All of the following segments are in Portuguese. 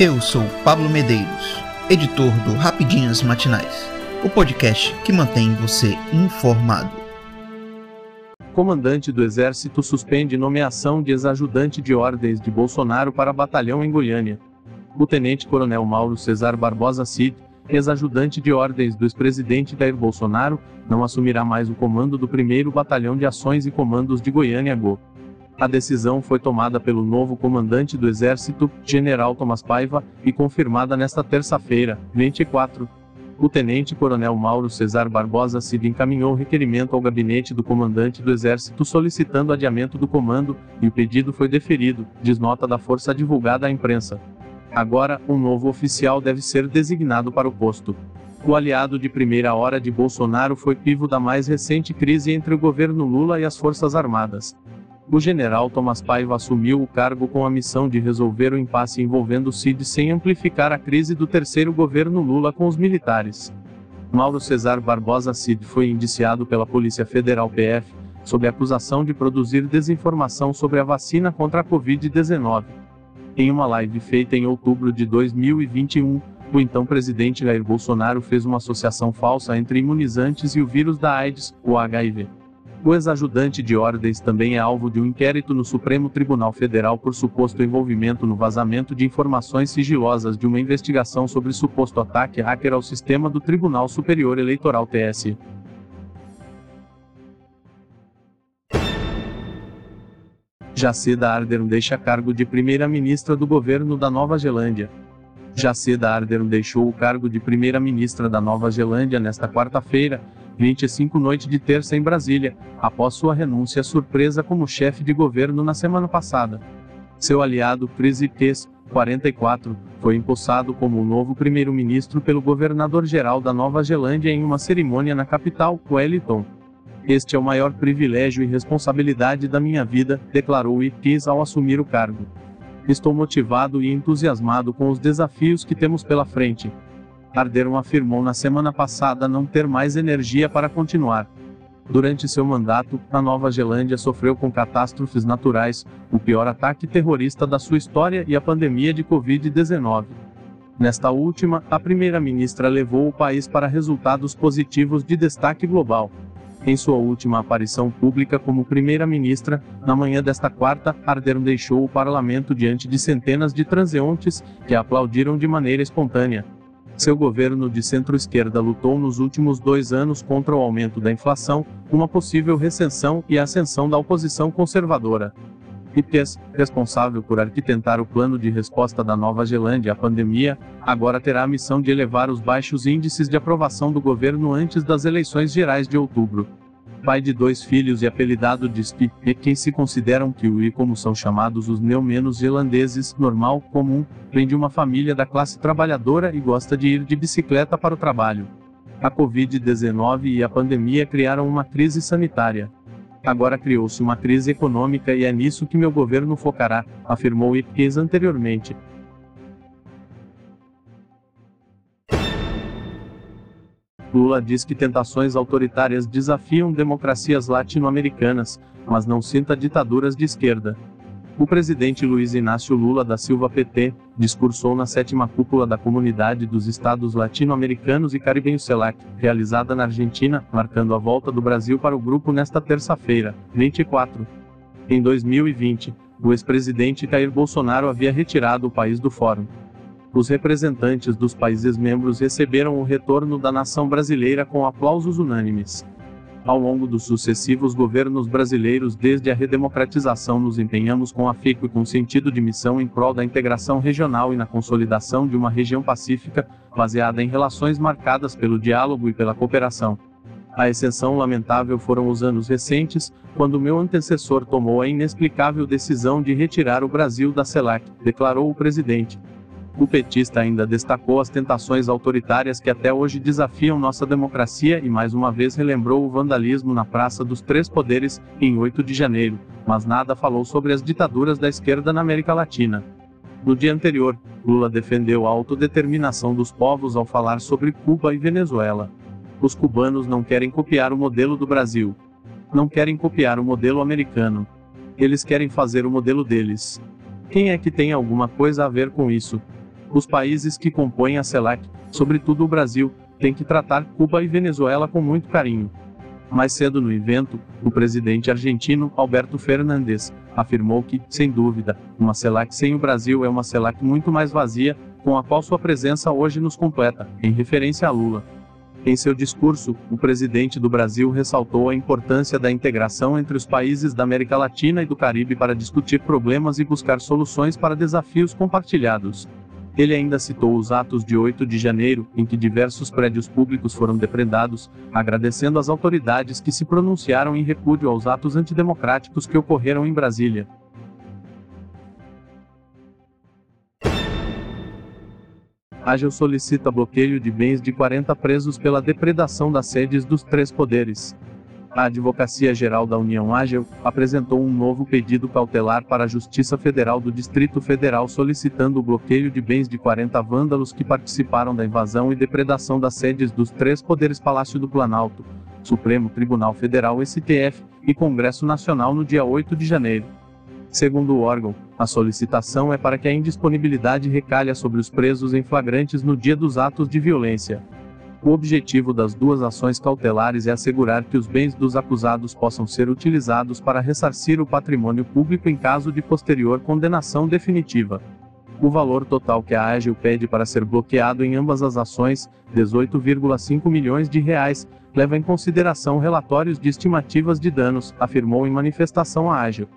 Eu sou Pablo Medeiros, editor do Rapidinhas Matinais, o podcast que mantém você informado. Comandante do Exército suspende nomeação de ex-ajudante de ordens de Bolsonaro para batalhão em Goiânia. O tenente-coronel Mauro Cesar Barbosa Cid, ex-ajudante de ordens do ex-presidente Jair Bolsonaro, não assumirá mais o comando do 1 Batalhão de Ações e Comandos de Goiânia Go. A decisão foi tomada pelo novo comandante do Exército, General Thomas Paiva, e confirmada nesta terça-feira, 24. O tenente-coronel Mauro Cesar Barbosa Cid encaminhou requerimento ao gabinete do comandante do Exército solicitando adiamento do comando, e o pedido foi deferido, diz nota da força divulgada à imprensa. Agora, um novo oficial deve ser designado para o posto. O aliado de primeira hora de Bolsonaro foi pivo da mais recente crise entre o governo Lula e as Forças Armadas. O general Thomas Paiva assumiu o cargo com a missão de resolver o impasse envolvendo o CID sem amplificar a crise do terceiro governo Lula com os militares. Mauro Cesar Barbosa Cid foi indiciado pela Polícia Federal PF, sob acusação de produzir desinformação sobre a vacina contra a Covid-19. Em uma live feita em outubro de 2021, o então presidente Jair Bolsonaro fez uma associação falsa entre imunizantes e o vírus da AIDS, o HIV. O ex-ajudante de ordens também é alvo de um inquérito no Supremo Tribunal Federal por suposto envolvimento no vazamento de informações sigilosas de uma investigação sobre suposto ataque hacker ao sistema do Tribunal Superior Eleitoral TSE. Jaceda Ardern deixa cargo de primeira-ministra do governo da Nova Zelândia. Jaceda Ardern deixou o cargo de primeira-ministra da Nova Zelândia nesta quarta-feira, 25 noite de terça em Brasília, após sua renúncia surpresa como chefe de governo na semana passada. Seu aliado Chris Ipes, 44, foi empossado como o novo primeiro-ministro pelo governador-geral da Nova Zelândia em uma cerimônia na capital, Wellington. Este é o maior privilégio e responsabilidade da minha vida, declarou Ipes ao assumir o cargo. Estou motivado e entusiasmado com os desafios que temos pela frente. Arderon afirmou na semana passada não ter mais energia para continuar. Durante seu mandato, a Nova Zelândia sofreu com catástrofes naturais, o pior ataque terrorista da sua história e a pandemia de Covid-19. Nesta última, a primeira-ministra levou o país para resultados positivos de destaque global. Em sua última aparição pública como primeira-ministra, na manhã desta quarta, Ardern deixou o parlamento diante de centenas de transeuntes, que aplaudiram de maneira espontânea. Seu governo de centro-esquerda lutou nos últimos dois anos contra o aumento da inflação, uma possível recessão e a ascensão da oposição conservadora. IPES, responsável por arquitetar o plano de resposta da Nova Zelândia à pandemia, agora terá a missão de elevar os baixos índices de aprovação do governo antes das eleições gerais de outubro. Pai de dois filhos e apelidado de Spi, e quem se consideram Kiwi como são chamados os neo-menos zelandeses, normal, comum, vem de uma família da classe trabalhadora e gosta de ir de bicicleta para o trabalho. A Covid-19 e a pandemia criaram uma crise sanitária. Agora criou-se uma crise econômica e é nisso que meu governo focará, afirmou Ipes anteriormente. Lula diz que tentações autoritárias desafiam democracias latino-americanas, mas não sinta ditaduras de esquerda. O presidente Luiz Inácio Lula da Silva PT discursou na sétima cúpula da Comunidade dos Estados Latino-Americanos e Caribenhos CELAC, realizada na Argentina, marcando a volta do Brasil para o grupo nesta terça-feira, 24. Em 2020, o ex-presidente Jair Bolsonaro havia retirado o país do fórum os representantes dos países membros receberam o retorno da nação brasileira com aplausos unânimes. Ao longo dos sucessivos governos brasileiros, desde a redemocratização, nos empenhamos com afico e com sentido de missão em prol da integração regional e na consolidação de uma região pacífica, baseada em relações marcadas pelo diálogo e pela cooperação. A exceção lamentável foram os anos recentes, quando meu antecessor tomou a inexplicável decisão de retirar o Brasil da CELAC, declarou o presidente. O petista ainda destacou as tentações autoritárias que até hoje desafiam nossa democracia e mais uma vez relembrou o vandalismo na Praça dos Três Poderes, em 8 de janeiro, mas nada falou sobre as ditaduras da esquerda na América Latina. No dia anterior, Lula defendeu a autodeterminação dos povos ao falar sobre Cuba e Venezuela. Os cubanos não querem copiar o modelo do Brasil. Não querem copiar o modelo americano. Eles querem fazer o modelo deles. Quem é que tem alguma coisa a ver com isso? Os países que compõem a CELAC, sobretudo o Brasil, têm que tratar Cuba e Venezuela com muito carinho. Mais cedo no evento, o presidente argentino, Alberto Fernandes, afirmou que, sem dúvida, uma CELAC sem o Brasil é uma CELAC muito mais vazia, com a qual sua presença hoje nos completa, em referência a Lula. Em seu discurso, o presidente do Brasil ressaltou a importância da integração entre os países da América Latina e do Caribe para discutir problemas e buscar soluções para desafios compartilhados. Ele ainda citou os atos de 8 de janeiro, em que diversos prédios públicos foram depredados, agradecendo às autoridades que se pronunciaram em repúdio aos atos antidemocráticos que ocorreram em Brasília. Agel solicita bloqueio de bens de 40 presos pela depredação das sedes dos três poderes a Advocacia Geral da União Ágil apresentou um novo pedido cautelar para a Justiça Federal do Distrito Federal solicitando o bloqueio de bens de 40 vândalos que participaram da invasão e depredação das sedes dos três poderes Palácio do Planalto, Supremo Tribunal Federal STF e Congresso Nacional no dia 8 de janeiro. Segundo o órgão, a solicitação é para que a indisponibilidade recalha sobre os presos em flagrantes no dia dos atos de violência. O objetivo das duas ações cautelares é assegurar que os bens dos acusados possam ser utilizados para ressarcir o patrimônio público em caso de posterior condenação definitiva. O valor total que a Agil pede para ser bloqueado em ambas as ações, 18,5 milhões de reais, leva em consideração relatórios de estimativas de danos, afirmou em manifestação a Agil.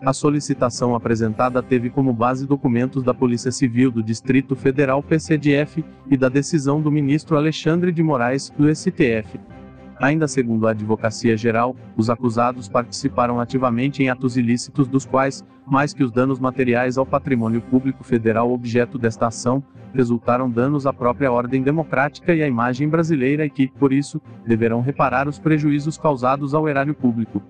A solicitação apresentada teve como base documentos da Polícia Civil do Distrito Federal PCDF e da decisão do ministro Alexandre de Moraes, do STF. Ainda segundo a Advocacia Geral, os acusados participaram ativamente em atos ilícitos dos quais, mais que os danos materiais ao patrimônio público federal objeto desta ação, resultaram danos à própria ordem democrática e à imagem brasileira e que, por isso, deverão reparar os prejuízos causados ao erário público.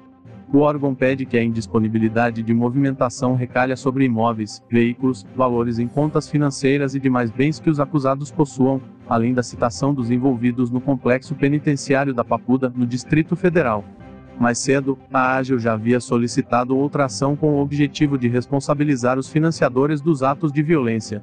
O órgão pede que a indisponibilidade de movimentação recalha sobre imóveis, veículos, valores em contas financeiras e demais bens que os acusados possuam, além da citação dos envolvidos no complexo penitenciário da Papuda, no Distrito Federal. Mais cedo, a Ágil já havia solicitado outra ação com o objetivo de responsabilizar os financiadores dos atos de violência.